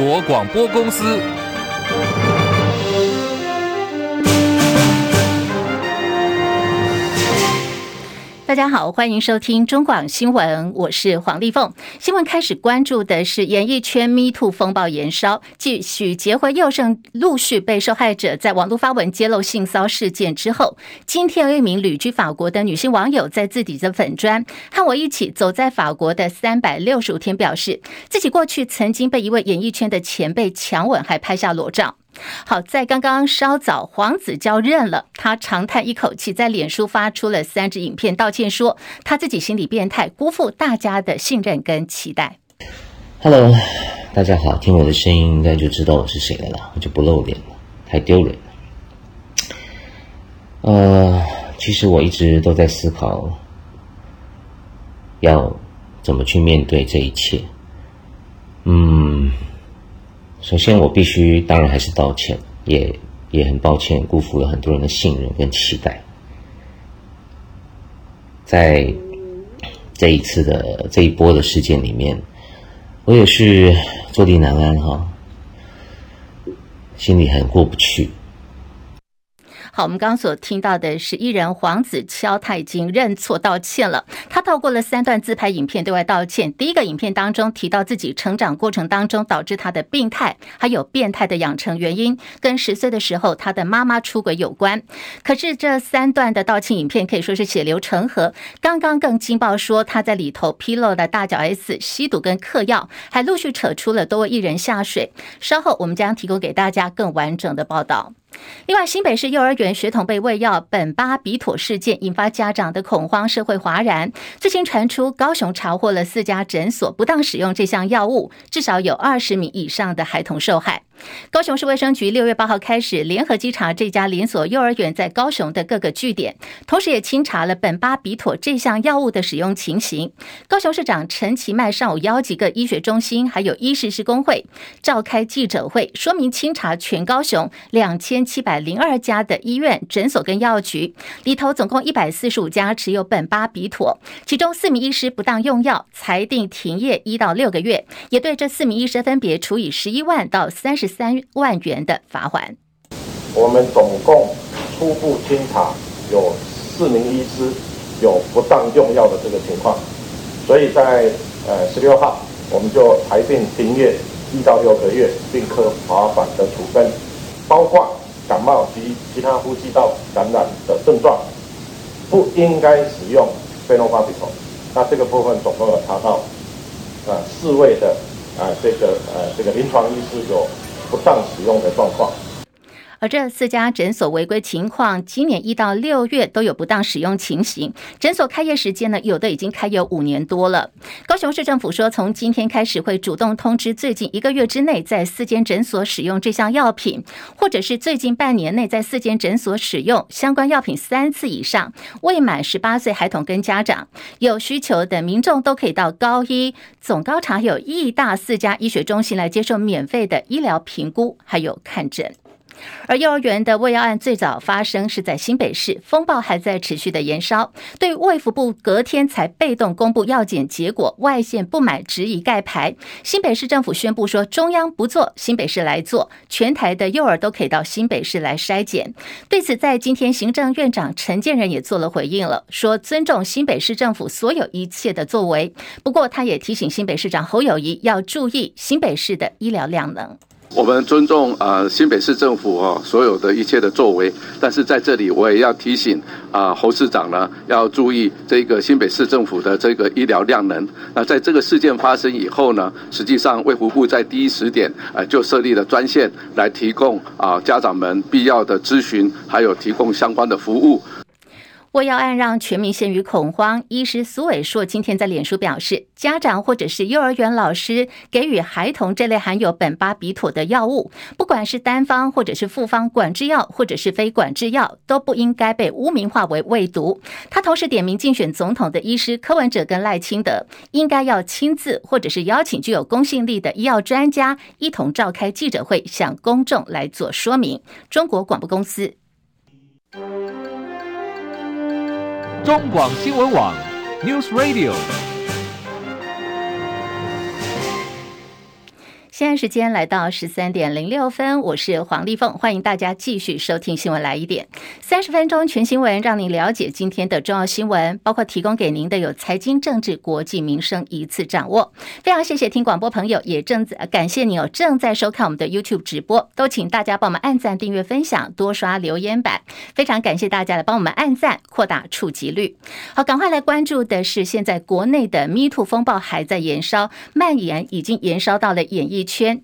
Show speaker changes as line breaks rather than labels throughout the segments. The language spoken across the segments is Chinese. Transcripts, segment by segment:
国广播公司。
大家好，欢迎收听中广新闻，我是黄丽凤。新闻开始关注的是演艺圈 Me Too 风暴延烧，继许杰辉、佑胜陆续被受害者在网络发文揭露性骚事件之后，今天有一名旅居法国的女性网友在自己的粉专和我一起走在法国的三百六十五天，表示自己过去曾经被一位演艺圈的前辈强吻，还拍下裸照。好，在刚刚稍早，黄子佼认了，他长叹一口气，在脸书发出了三支影片道歉，说他自己心理变态，辜负大家的信任跟期待。
Hello，大家好，听我的声音应该就知道我是谁了啦，我就不露脸了，太丢人了。呃，其实我一直都在思考，要怎么去面对这一切。嗯。首先，我必须当然还是道歉，也也很抱歉辜负了很多人的信任跟期待。在这一次的这一波的事件里面，我也是坐立难安哈，心里很过不去。
好，我们刚刚所听到的是艺人黄子佼，他已经认错道歉了。他透过了三段自拍影片对外道歉。第一个影片当中提到自己成长过程当中导致他的病态，还有变态的养成原因，跟十岁的时候他的妈妈出轨有关。可是这三段的道歉影片可以说是血流成河。刚刚更惊爆说他在里头披露了大脚 S 吸毒跟嗑药，还陆续扯出了多位艺人下水。稍后我们将提供给大家更完整的报道。另外，新北市幼儿园学童被喂药苯巴比妥事件引发家长的恐慌，社会哗然。最新传出高雄查获了四家诊所不当使用这项药物，至少有二十名以上的孩童受害。高雄市卫生局六月八号开始联合稽查这家连锁幼儿园在高雄的各个据点，同时也清查了苯巴比妥这项药物的使用情形。高雄市长陈其迈上午邀几个医学中心还有医师师公会召开记者会，说明清查全高雄两千七百零二家的医院、诊所跟药局里头，总共一百四十五家持有苯巴比妥，其中四名医师不当用药，裁定停业一到六个月，也对这四名医师分别处以十一万到三十。三万元的罚锾。
我们总共初步清查有四名医师有不当用药的这个情况，所以在呃十六号我们就裁定停业一到六个月，并科罚款的处分，包括感冒及其他呼吸道感染的症状，不应该使用非诺巴比妥。那这个部分总共有查到啊四位的啊这个呃这个临床医师有。不当使用的状况。
而这四家诊所违规情况，今年一到六月都有不当使用情形。诊所开业时间呢，有的已经开业五年多了。高雄市政府说，从今天开始会主动通知最近一个月之内在四间诊所使用这项药品，或者是最近半年内在四间诊所使用相关药品三次以上，未满十八岁孩童跟家长有需求的民众都可以到高医、总高茶有义大四家医学中心来接受免费的医疗评估，还有看诊。而幼儿园的胃药案最早发生是在新北市，风暴还在持续的延烧。对卫福部隔天才被动公布药检结果，外线不买质疑盖牌。新北市政府宣布说，中央不做，新北市来做，全台的幼儿都可以到新北市来筛检。对此，在今天行政院长陈建仁也做了回应了，说尊重新北市政府所有一切的作为。不过，他也提醒新北市长侯友谊要注意新北市的医疗量能。
我们尊重啊新北市政府啊所有的一切的作为，但是在这里我也要提醒啊侯市长呢要注意这个新北市政府的这个医疗量能。那在这个事件发生以后呢，实际上卫福部在第一时点啊就设立了专线来提供啊家长们必要的咨询，还有提供相关的服务。
喂药案让全民陷于恐慌。医师苏伟硕今天在脸书表示，家长或者是幼儿园老师给予孩童这类含有苯巴比妥的药物，不管是单方或者是复方管制药，或者是非管制药，都不应该被污名化为未毒。他同时点名竞选总统的医师柯文哲跟赖清德，应该要亲自或者是邀请具有公信力的医药专家一同召开记者会，向公众来做说明。中国广播公司。
中广新闻网，News Radio。
现在时间来到十三点零六分，我是黄丽凤，欢迎大家继续收听新闻来一点三十分钟全新闻，让您了解今天的重要新闻，包括提供给您的有财经、政治、国际、民生一次掌握。非常谢谢听广播朋友，也正在感谢你有正在收看我们的 YouTube 直播，都请大家帮我们按赞、订阅、分享，多刷留言板。非常感谢大家来帮我们按赞，扩大触及率。好，赶快来关注的是现在国内的 MeToo 风暴还在燃烧，蔓延已经燃烧到了演艺圈。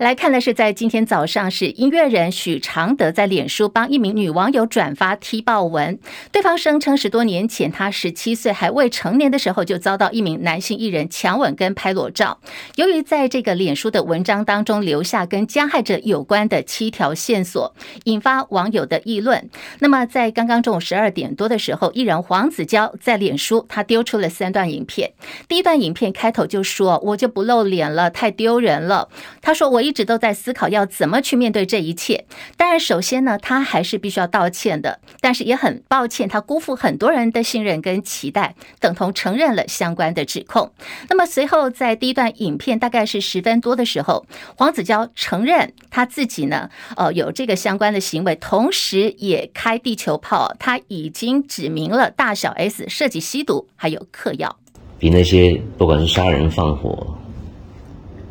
来看的是，在今天早上，是音乐人许常德在脸书帮一名女网友转发踢爆文。对方声称，十多年前他十七岁还未成年的时候，就遭到一名男性艺人强吻跟拍裸照。由于在这个脸书的文章当中留下跟加害者有关的七条线索，引发网友的议论。那么，在刚刚中午十二点多的时候，艺人黄子佼在脸书他丢出了三段影片。第一段影片开头就说：“我就不露脸了，太丢人了。”他说：“我一。”一直都在思考要怎么去面对这一切。当然，首先呢，他还是必须要道歉的。但是也很抱歉，他辜负很多人的信任跟期待，等同承认了相关的指控。那么随后，在第一段影片大概是十分多的时候，黄子佼承认他自己呢，呃，有这个相关的行为，同时也开地球炮。他已经指明了大小 S 涉及吸毒，还有嗑药，
比那些不管是杀人放火。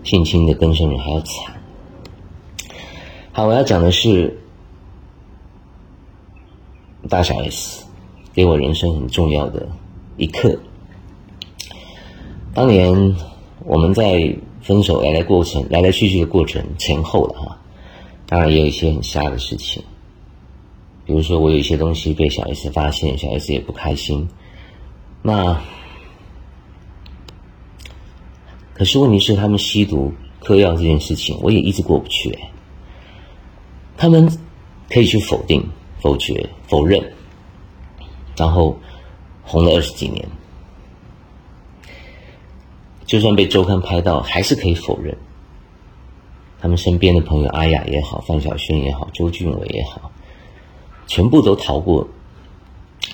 性侵的更生人还要惨。好，我要讲的是大小 S 给我人生很重要的一课。当年我们在分手来来过程、来来去去的过程前后了哈，当然也有一些很瞎的事情，比如说我有一些东西被小 S 发现，小 S 也不开心。那。可是问题是，他们吸毒、嗑药这件事情，我也一直过不去。他们可以去否定、否决、否认，然后红了二十几年，就算被周刊拍到，还是可以否认。他们身边的朋友阿雅也好，范晓萱也好，周俊伟也好，全部都逃过。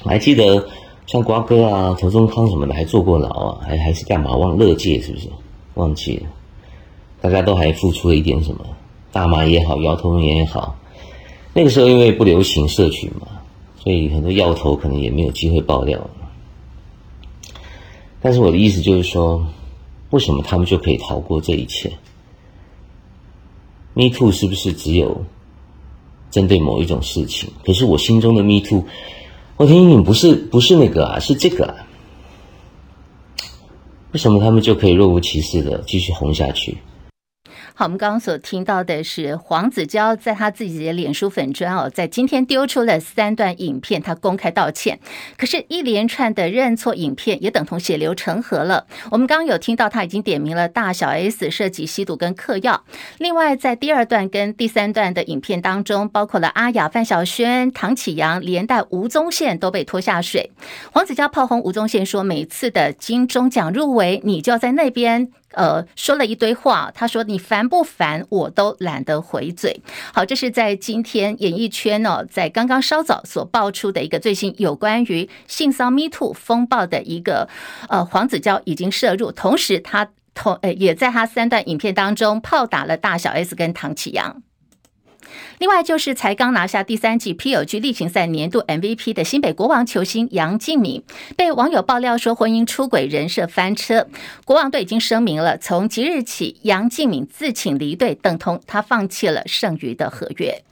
我还记得像瓜哥啊、庹宗康什么的，还坐过牢啊，还还是干嘛？忘乐界是不是？忘记了，大家都还付出了一点什么，大麻也好，摇头也好。那个时候因为不流行社群嘛，所以很多药头可能也没有机会爆料。但是我的意思就是说，为什么他们就可以逃过这一切？Me Too 是不是只有针对某一种事情？可是我心中的 Me Too，我听你不是不是那个啊，是这个啊。为什么他们就可以若无其事的继续红下去？
好，我们刚刚所听到的是黄子佼在他自己的脸书粉专哦，在今天丢出了三段影片，他公开道歉。可是，一连串的认错影片也等同血流成河了。我们刚刚有听到他已经点名了大小 S 涉及吸毒跟嗑药。另外，在第二段跟第三段的影片当中，包括了阿雅、范晓萱、唐启阳，连带吴宗宪都被拖下水。黄子佼炮轰吴宗宪说：“每次的金钟奖入围，你就要在那边。”呃，说了一堆话。他说：“你烦不烦？我都懒得回嘴。”好，这是在今天演艺圈哦，在刚刚稍早所爆出的一个最新有关于性骚 Me Too 风暴的一个呃，黄子佼已经涉入，同时他同呃也在他三段影片当中炮打了大小 S 跟唐绮阳。另外就是才刚拿下第三季 P. O. G. 例行赛年度 MVP 的新北国王球星杨敬敏，被网友爆料说婚姻出轨、人设翻车，国王队已经声明了，从即日起杨敬敏自请离队，等同他放弃了剩余的合约。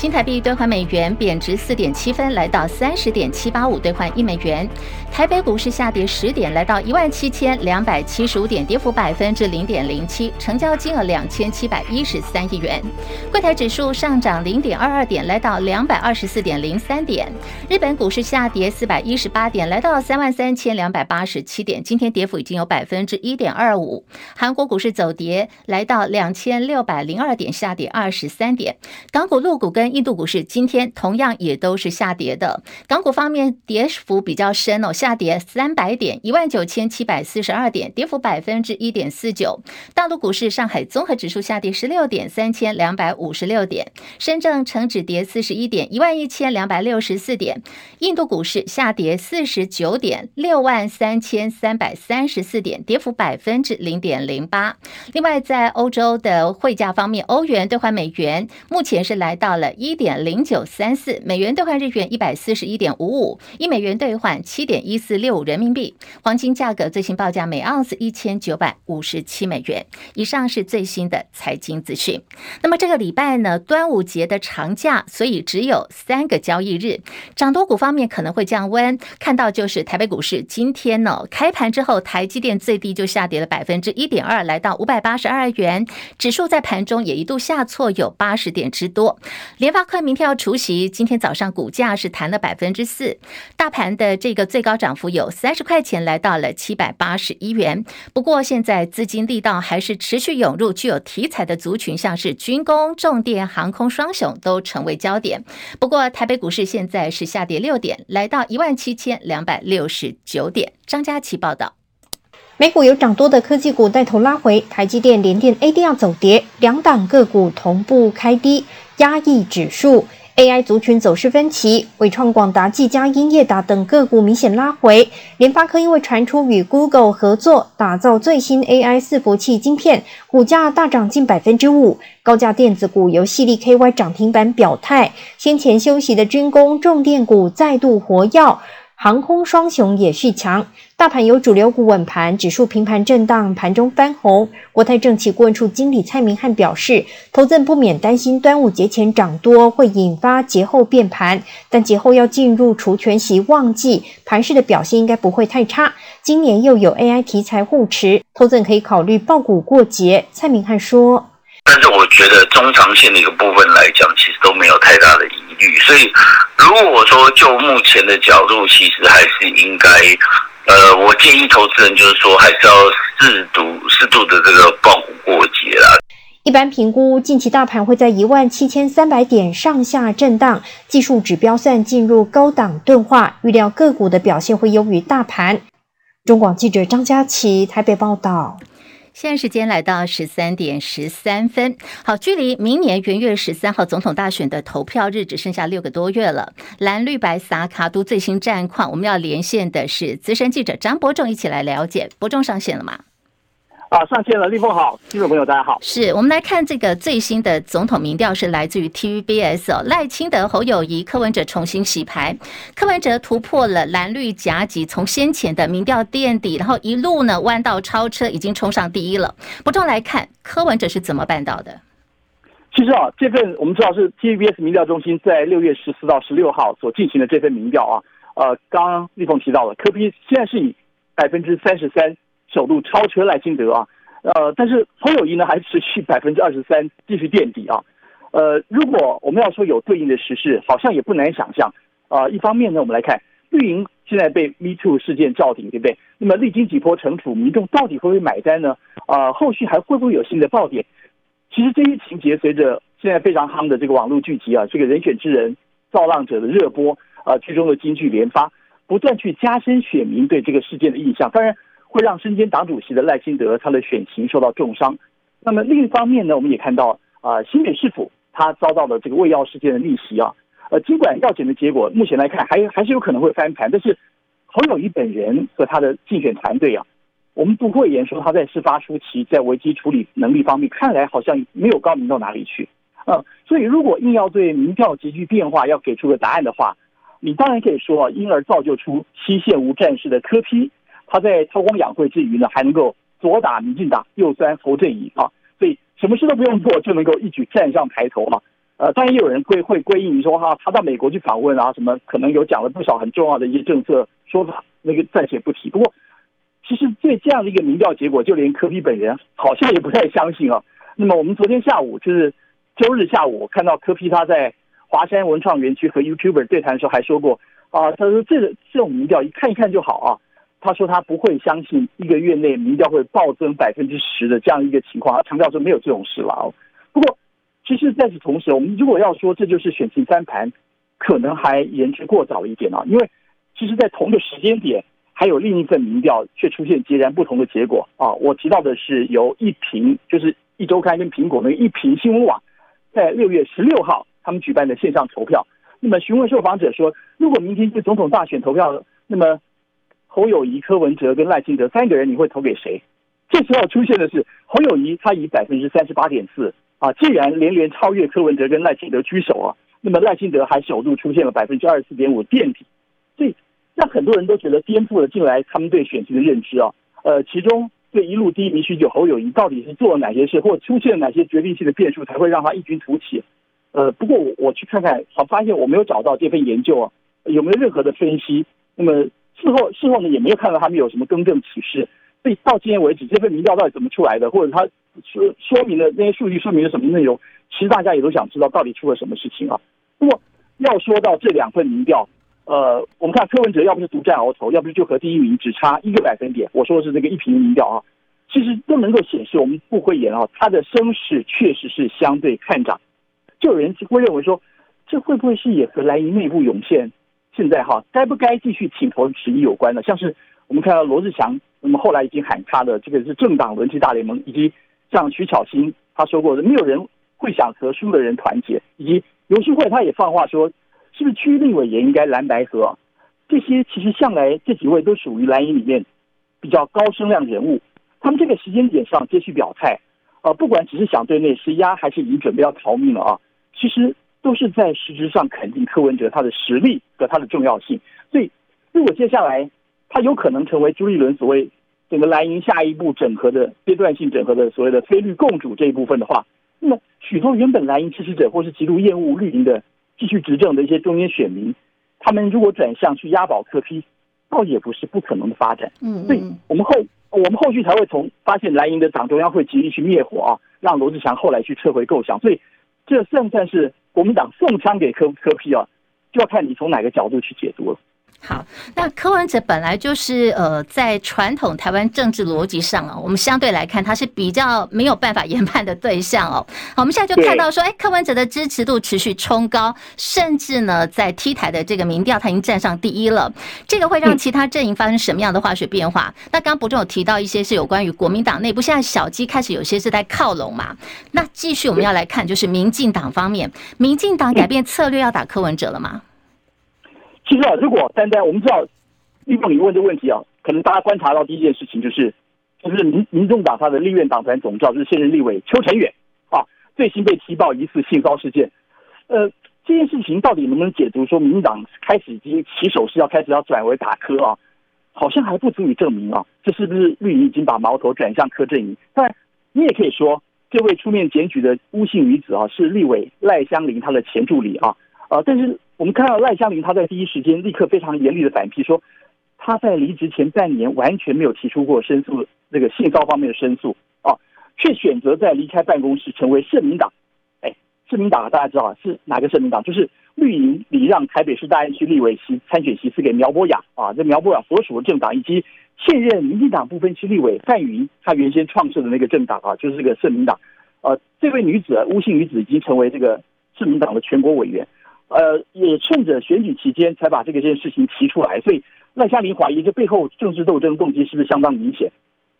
新台币兑换美元贬值四点七分，来到三十点七八五兑换一美元。台北股市下跌十点，来到一万七千两百七十五点，跌幅百分之零点零七，成交金额两千七百一十三亿元。柜台指数上涨零点二二点，来到两百二十四点零三点。日本股市下跌四百一十八点，来到三万三千两百八十七点，今天跌幅已经有百分之一点二五。韩国股市走跌，来到两千六百零二点，下跌二十三点。港股、陆股跟印度股市今天同样也都是下跌的。港股方面跌幅比较深哦，下跌三百点，一万九千七百四十二点，跌幅百分之一点四九。大陆股市，上海综合指数下跌十六点，三千两百五十六点；深证成指跌四十一点，一万一千两百六十四点。印度股市下跌四十九点，六万三千三百三十四点，跌幅百分之零点零八。另外，在欧洲的汇价方面，欧元兑换美元目前是来到了一点零九三四，美元兑换日元一百四十一点五五，一美元兑换七点一四六五人民币。黄金价格最新报价每盎司一千九百五十七美元。以上是最新的财经资讯。那么这个礼拜呢，端午节的长假，所以只有三个交易日，涨多股方面可能会降温。看到就是台北股市今天呢，开盘之后，台积电最低就下跌了百分之一点二，来到五百八十二元。指数在盘中也一度下挫有八十点之多。连发科明天要除息，今天早上股价是弹了百分之四，大盘的这个最高涨幅有三十块钱，来到了七百八十一元。不过现在资金力道还是持续涌入具有题材的族群，像是军工、重电、航空双雄都成为焦点。不过台北股市现在是下跌六点，来到一万七千两百六十九点。张佳琪报道。
美股有涨多的科技股带头拉回，台积电、联电 ADR 走跌，两档个股同步开低，压抑指数。AI 族群走势分歧，伟创、广达、技嘉、英业达等个股明显拉回。联发科因为传出与 Google 合作打造最新 AI 伺服器晶片，股价大涨近百分之五。高价电子股由矽力 KY 涨停板表态，先前休息的军工、重电股再度活跃。航空双雄也续强，大盘由主流股稳盘，指数平盘震荡，盘中翻红。国泰证期顾问处经理蔡明汉表示，投资人不免担心端午节前涨多会引发节后变盘，但节后要进入除权息旺季，盘势的表现应该不会太差。今年又有 AI 题材护持，投资人可以考虑爆股过节。蔡明汉说：“
但是我觉得中长线的一个部分来讲，其实都没有太大的疑所以。”如果说就目前的角度，其实还是应该，呃，我建议投资人就是说，还是要适度、适度的这个抱股过节啦。
一般评估，近期大盘会在一万七千三百点上下震荡，技术指标算进入高档钝化，预料个股的表现会优于大盘。中广记者张佳琪台北报道。
现在时间来到十三点十三分，好，距离明年元月十三号总统大选的投票日只剩下六个多月了。蓝绿白撒卡都最新战况，我们要连线的是资深记者张伯仲，一起来了解。伯仲上线了吗？
啊，上线了，立峰好，听众朋友大家好。
是我们来看这个最新的总统民调，是来自于 TVBS 哦，赖清德、侯友谊、柯文哲重新洗牌，柯文哲突破了蓝绿夹击，从先前的民调垫底，然后一路呢弯道超车，已经冲上第一了。不重来看柯文哲是怎么办到的？
其实啊，这份我们知道是 TVBS 民调中心在六月十四到十六号所进行的这份民调啊，呃，刚刚立峰提到了，柯 P 现在是以百分之三十三。首度超车赖清德啊，呃，但是侯友宜呢还持续 百分之二十三继续垫底啊，呃，如果我们要说有对应的时事，好像也不难想象啊，呃。一方面呢，我们来看绿营现在被 Me Too 事件罩顶，对不对？那么历经几波惩处，民众到底会不会买单呢？啊，呃，后续还会不会有新的爆点？其实这些情节随着现在非常夯的这个网络剧集啊，这个人选之人造浪者的热播啊，剧中的金句连发，不断去加深选民对这个事件的印象。当然。会让身兼党主席的赖清德他的选情受到重伤。那么另一方面呢，我们也看到啊、新北市府他遭到了这个喂药事件的逆袭啊。呃，尽管药检的结果目前来看还还是有可能会翻盘，但是侯友谊本人和他的竞选团队啊，我们不会言说他在事发初期在危机处理能力方面看来好像没有高明到哪里去啊、呃。所以如果硬要对民调急剧变化要给出个答案的话，你当然可以说啊，因而造就出西线无战事的柯批。他在韬光养晦之余呢，还能够左打民进党，右酸侯正宜啊，所以什么事都不用做，就能够一举站上台头嘛。呃，当然也有人会会归因于说哈，他到美国去访问啊，什么可能有讲了不少很重要的一些政策说法，那个暂且不提。不过，其实对这样的一个民调结果，就连柯 P 本人好像也不太相信啊。那么我们昨天下午就是周日下午，看到柯 P 他在华山文创园区和 YouTuber 对谈的时候还说过啊，他说这个这种民调一看一看就好啊。他说他不会相信一个月内民调会暴增百分之十的这样一个情况，他强调说没有这种事了。不过其实在此同时，我们如果要说这就是选情翻盘，可能还言之过早一点啊。因为其实，在同个时间点，还有另一份民调却出现截然不同的结果啊。我提到的是由一苹，就是一周刊跟苹果那个一苹新闻网，在六月十六号他们举办的线上投票。那么询问受访者说，如果明天是总统大选投票，那么侯友宜、柯文哲跟赖清德三个人，你会投给谁？这时候出现的是侯友宜，他以百分之三十八点四啊，竟然连连超越柯文哲跟赖清德居首啊。那么赖清德还首度出现了百分之二十四点五垫底，所以让很多人都觉得颠覆了近来他们对选情的认知啊。呃，其中对一路低迷许久侯友宜到底是做了哪些事，或出现了哪些决定性的变数，才会让他异军突起？呃，不过我我去看看，好发现我没有找到这份研究啊，有没有任何的分析？那么事后事后呢，也没有看到他们有什么更正启示。所以到今天为止，这份民调到底怎么出来的，或者他说说明了那些数据说明了什么内容？其实大家也都想知道到底出了什么事情啊。不过要说到这两份民调，呃，我们看柯文哲要不是独占鳌头，要不是就和第一名只差一个百分点。我说的是这个一平民调啊，其实都能够显示我们不会演啊，他的声势确实是相对看涨。就有人会认为说，这会不会是也和蓝营内部涌现现在哈该不该继续挺侯时机有关呢？像是我们看到罗志祥，那么后来已经喊他的这个是政党轮替大联盟，以及像徐巧芯他说过的，没有人会想和输的人团结，以及游锡卉他也放话说，是不是区立委也应该蓝白合？这些其实向来这几位都属于蓝营里面比较高声量人物，他们这个时间点上接续表态，呃，不管只是想对内施压，还是已经准备要逃命了啊。其实都是在实质上肯定柯文哲他的实力和他的重要性，所以如果接下来他有可能成为朱立伦所谓整个蓝营下一步整合的阶段性整合的所谓的非绿共主这一部分的话，那么许多原本蓝营支持者或是极度厌恶绿营的继续执政的一些中间选民，他们如果转向去押宝柯批倒也不是不可能的发展。嗯，所以我们后我们后续才会从发现蓝营的党中央会极力去灭火啊，让罗志祥后来去撤回构想，所以。这算不算是国民党送枪给柯柯批啊？就要看你从哪个角度去解读了。
好，那柯文哲本来就是呃，在传统台湾政治逻辑上啊，我们相对来看他是比较没有办法研判的对象哦。好，我们现在就看到说，哎，柯文哲的支持度持续冲高，甚至呢，在 T 台的这个民调，他已经站上第一了。这个会让其他阵营发生什么样的化学变化？嗯、那刚刚博仲有提到一些是有关于国民党内部，现在小鸡开始有些是在靠拢嘛。那继续我们要来看，就是民进党方面，民进党改变策略要打柯文哲了吗？
其实啊，如果单单我们知道，立峰你问这个问题啊，可能大家观察到第一件事情就是，就是民民众党他的立院党团总召就是现任立委邱成远啊，最新被提报疑似性骚事件。呃，这件事情到底能不能解读说，民党开始已经起手是要开始要转为打柯啊？好像还不足以证明啊，这是不是绿营已经把矛头转向柯震宇？但，你也可以说，这位出面检举的巫姓女子啊，是立委赖香伶她的前助理啊，呃，但是。我们看到赖香伶，他在第一时间立刻非常严厉的反批，说他在离职前半年完全没有提出过申诉这个性骚方面的申诉啊，却选择在离开办公室成为社民党。哎，社民党大家知道是哪个社民党？就是绿营礼让台北市大安区立委席参选席次给苗博雅啊，这苗博雅所属的政党，以及现任民进党不分区立委范云他原先创设的那个政党啊，就是这个社民党。呃，这位女子啊巫姓女子已经成为这个社民党的全国委员。呃，也趁着选举期间才把这个件事情提出来，所以赖香伶怀疑这背后政治斗争动机是不是相当明显？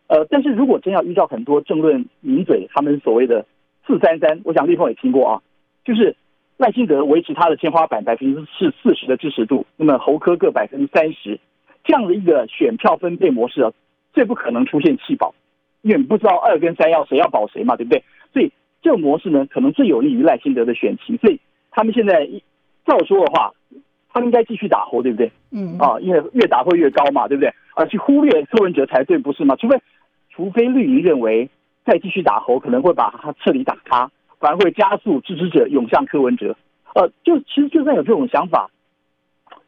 呃，但是如果真要依照很多政论名嘴他们所谓的“四三三”，我想立峰也听过啊，就是赖清德维持他的天花板百分之四四十的支持度，那么侯科各百分之三十，这样的一个选票分配模式啊，最不可能出现弃保，因为不知道二跟三要谁要保谁嘛，对不对？所以这个模式呢，可能最有利于赖清德的选情，所以他们现在一。照说的话，他们应该继续打侯，对不对？嗯啊，因为越打会越高嘛，对不对？而去忽略柯文哲才对，不是吗？除非，除非绿营认为再继续打侯可能会把他彻底打趴，反而会加速支持者涌向柯文哲。呃，就其实就算有这种想法，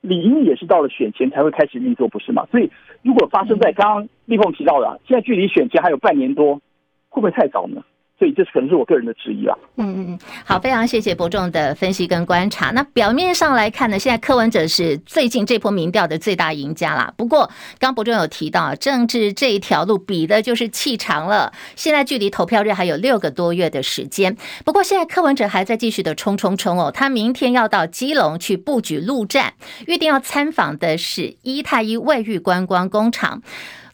理应也是到了选前才会开始运作，不是吗？所以如果发生在刚刚立凤提到的，现在距离选前还有半年多，会不会太早呢？所以这可能是我个人的质疑啊。
嗯嗯嗯，好，非常谢谢伯仲的分析跟观察。那表面上来看呢，现在柯文哲是最近这波民调的最大赢家啦。不过，刚伯仲有提到，政治这一条路比的就是气长了。现在距离投票日还有六个多月的时间。不过，现在柯文哲还在继续的冲冲冲哦，他明天要到基隆去布局陆战，预定要参访的是一太一卫浴观光工厂。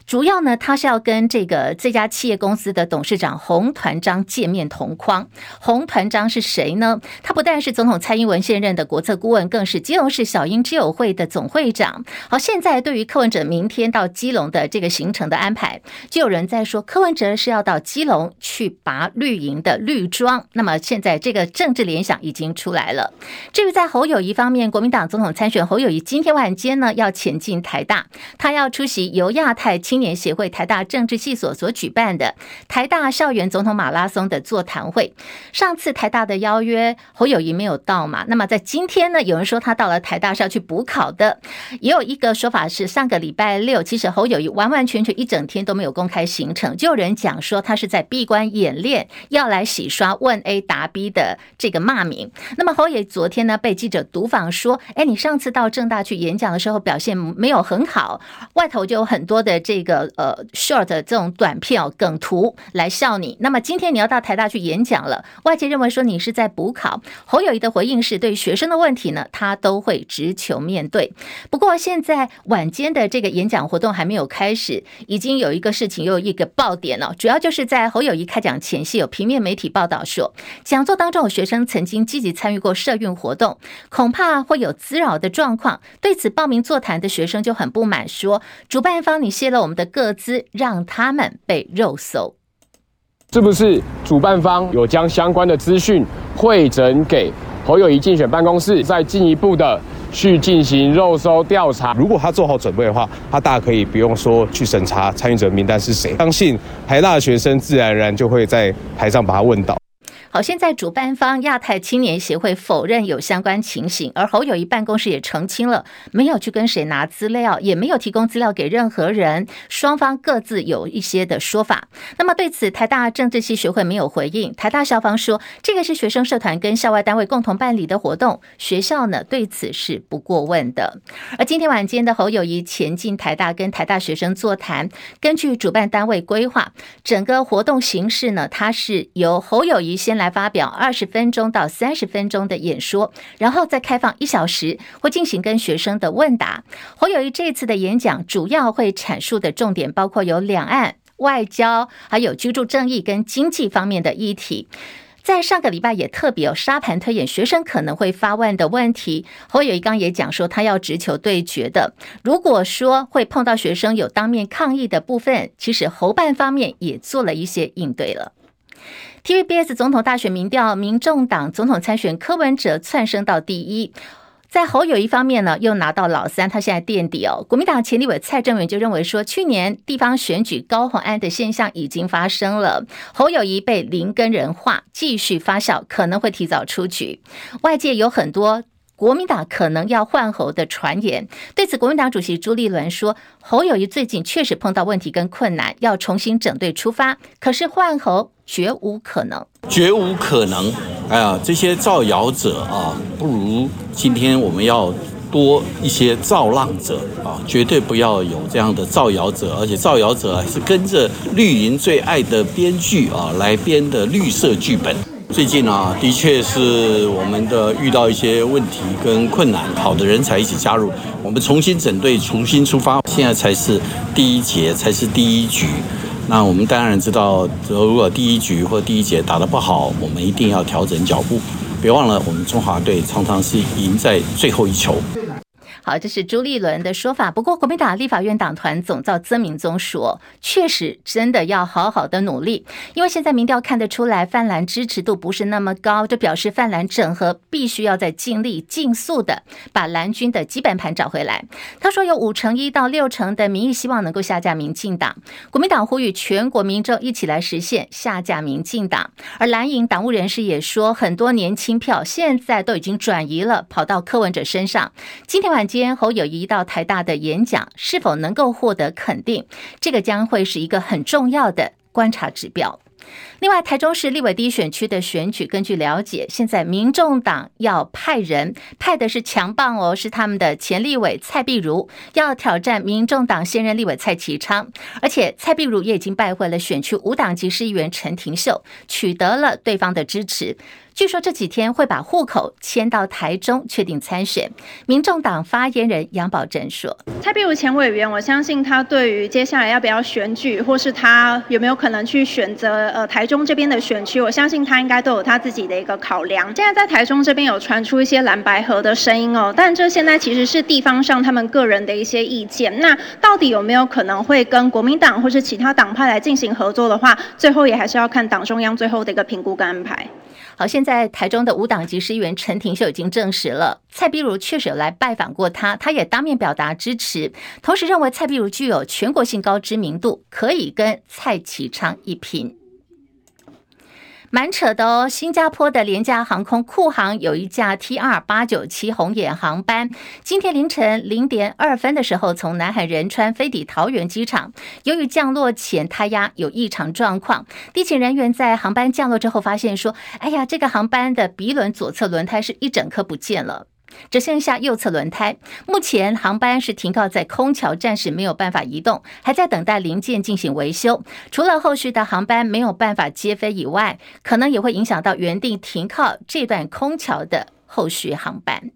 主要呢，他是要跟这个这家企业公司的董事长洪团章见面同框。洪团章是谁呢？他不但是总统蔡英文现任的国策顾问，更是基隆市小英之友会的总会长。好，现在对于柯文哲明天到基隆的这个行程的安排，就有人在说柯文哲是要到基隆去拔绿营的绿桩。那么现在这个政治联想已经出来了。至于在侯友谊方面，国民党总统参选侯友谊今天晚间呢要前进台大，他要出席由亚太青年协会台大政治系所所举办的台大校园总统马拉松的座谈会，上次台大的邀约侯友谊没有到嘛？那么在今天呢，有人说他到了台大是要去补考的，也有一个说法是上个礼拜六，其实侯友谊完完全全一整天都没有公开行程，就有人讲说他是在闭关演练，要来洗刷问 A 答 B 的这个骂名。那么侯友昨天呢被记者独访说，哎，你上次到政大去演讲的时候表现没有很好，外头就有很多的这个。个呃，short 这种短片哦，梗图来笑你。那么今天你要到台大去演讲了，外界认为说你是在补考。侯友谊的回应是对学生的问题呢，他都会直球面对。不过现在晚间的这个演讲活动还没有开始，已经有一个事情又有一个爆点了。主要就是在侯友谊开讲前夕，有平面媒体报道说，讲座当中有学生曾经积极参与过社运活动，恐怕会有滋扰的状况。对此报名座谈的学生就很不满，说主办方你泄露我们的个资，让他们被肉搜，
是不是主办方有将相关的资讯汇整给侯友谊竞选办公室，再进一步的去进行肉搜调查？
如果他做好准备的话，他大可以不用说去审查参与者名单是谁，相信台大的学生自然而然就会在台上把他问倒。
好，现在主办方亚太青年协会否认有相关情形，而侯友谊办公室也澄清了，没有去跟谁拿资料，也没有提供资料给任何人，双方各自有一些的说法。那么对此，台大政治系学会没有回应。台大校方说，这个是学生社团跟校外单位共同办理的活动，学校呢对此是不过问的。而今天晚间的侯友谊前进台大跟台大学生座谈，根据主办单位规划，整个活动形式呢，它是由侯友谊先。来发表二十分钟到三十分钟的演说，然后再开放一小时，会进行跟学生的问答。侯友谊这次的演讲主要会阐述的重点包括有两岸、外交，还有居住正义跟经济方面的议题。在上个礼拜也特别有沙盘推演学生可能会发问的问题。侯友谊刚也讲说，他要直球对决的。如果说会碰到学生有当面抗议的部分，其实侯办方面也做了一些应对了。TVBS 总统大选民调，民众党总统参选柯文哲窜升到第一，在侯友宜方面呢，又拿到老三，他现在垫底哦。国民党前立委蔡正元就认为说，去年地方选举高虹安的现象已经发生了，侯友宜被林耕仁化，继续发酵，可能会提早出局。外界有很多。国民党可能要换侯的传言，对此，国民党主席朱立伦说：“侯友宜最近确实碰到问题跟困难，要重新整队出发。可是换侯绝无可能，
绝无可能。哎呀，这些造谣者啊，不如今天我们要多一些造浪者啊，绝对不要有这样的造谣者，而且造谣者是跟着绿营最爱的编剧啊来编的绿色剧本。”最近啊，的确是我们的遇到一些问题跟困难，好的人才一起加入，我们重新整队，重新出发，现在才是第一节，才是第一局。那我们当然知道，如果第一局或第一节打得不好，我们一定要调整脚步。别忘了，我们中华队常常是赢在最后一球。
好，这是朱立伦的说法。不过，国民党立法院党团总召曾明宗说，确实真的要好好的努力，因为现在民调看得出来，泛蓝支持度不是那么高，就表示泛蓝整合必须要再尽力、尽速的把蓝军的基本盘找回来。他说，有五成一到六成的民意希望能够下架民进党。国民党呼吁全国民众一起来实现下架民进党。而蓝营党务人士也说，很多年轻票现在都已经转移了，跑到柯文哲身上。今天晚间侯友宜到台大的演讲是否能够获得肯定，这个将会是一个很重要的观察指标。另外，台中市立委第一选区的选举，根据了解，现在民众党要派人，派的是强棒哦，是他们的前立委蔡壁如，要挑战民众党现任立委蔡其昌，而且蔡壁如也已经拜会了选区无党籍市议员陈廷秀，取得了对方的支持。据说这几天会把户口迁到台中，确定参选。民众党发言人杨宝珍说：“
蔡壁如前委员，我相信他对于接下来要不要选举，或是他有没有可能去选择呃台中这边的选区，我相信他应该都有他自己的一个考量。现在在台中这边有传出一些蓝白合的声音哦，但这现在其实是地方上他们个人的一些意见。那到底有没有可能会跟国民党或是其他党派来进行合作的话，最后也还是要看党中央最后的一个评估跟安排。”
好，现在在台中的无党籍市议员陈廷秀已经证实了，蔡壁如确实有来拜访过他，他也当面表达支持，同时认为蔡壁如具有全国性高知名度，可以跟蔡启昌一拼。蛮扯的哦！新加坡的廉价航空酷航有一架 T 二八九七红眼航班，今天凌晨零点二分的时候，从南海仁川飞抵桃园机场。由于降落前胎压有异常状况，地勤人员在航班降落之后发现说：“哎呀，这个航班的鼻轮左侧轮胎是一整颗不见了。”只剩下右侧轮胎，目前航班是停靠在空桥，暂时没有办法移动，还在等待零件进行维修。除了后续的航班没有办法接飞以外，可能也会影响到原定停靠这段空桥的后续航班。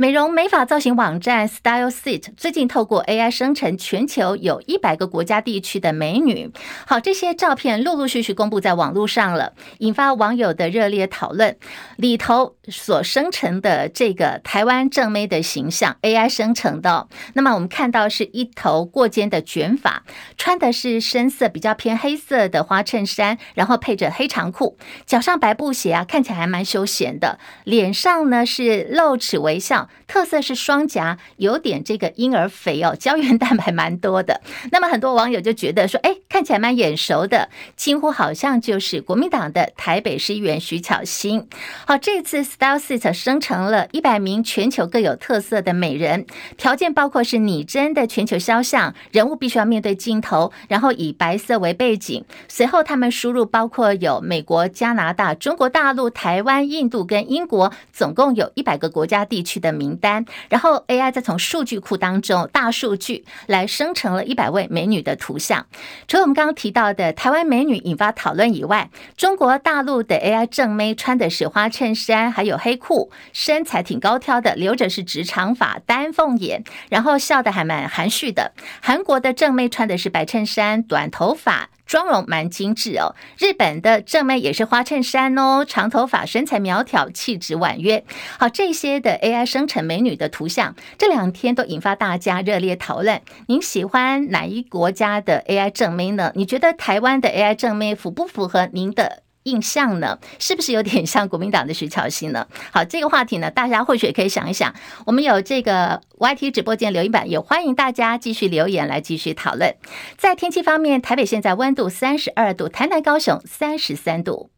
美容美发造型网站 StyleSeat 最近透过 AI 生成全球有一百个国家地区的美女。好，这些照片陆陆续续公布在网络上了，引发网友的热烈讨论。里头所生成的这个台湾正妹的形象 AI 生成的，那么我们看到是一头过肩的卷发，穿的是深色比较偏黑色的花衬衫，然后配着黑长裤，脚上白布鞋啊，看起来还蛮休闲的。脸上呢是露齿微笑。特色是双颊有点这个婴儿肥哦，胶原蛋白蛮多的。那么很多网友就觉得说，哎，看起来蛮眼熟的，几乎好像就是国民党的台北市议员徐巧芯。好，这次 StyleSet 生成了一百名全球各有特色的美人，条件包括是拟真的全球肖像，人物必须要面对镜头，然后以白色为背景。随后他们输入包括有美国、加拿大、中国大陆、台湾、印度跟英国，总共有一百个国家地区的名单，然后 AI 再从数据库当中大数据来生成了一百位美女的图像。除了我们刚刚提到的台湾美女引发讨论以外，中国大陆的 AI 正妹穿的是花衬衫，还有黑裤，身材挺高挑的，留着是直长发，丹凤眼，然后笑得还蛮含蓄的。韩国的正妹穿的是白衬衫，短头发。妆容蛮精致哦，日本的正妹也是花衬衫哦，长头发，身材苗条，气质婉约。好，这些的 AI 生成美女的图像，这两天都引发大家热烈讨论。您喜欢哪一国家的 AI 正妹呢？你觉得台湾的 AI 正妹符不符合您的印象呢？是不是有点像国民党的徐巧芯呢？好，这个话题呢，大家或许也可以想一想。我们有这个 YT 直播间留言板，也欢迎大家继续留言来继续讨论。在天气方面，台北现在温度三十二度，台南、高雄三十三度。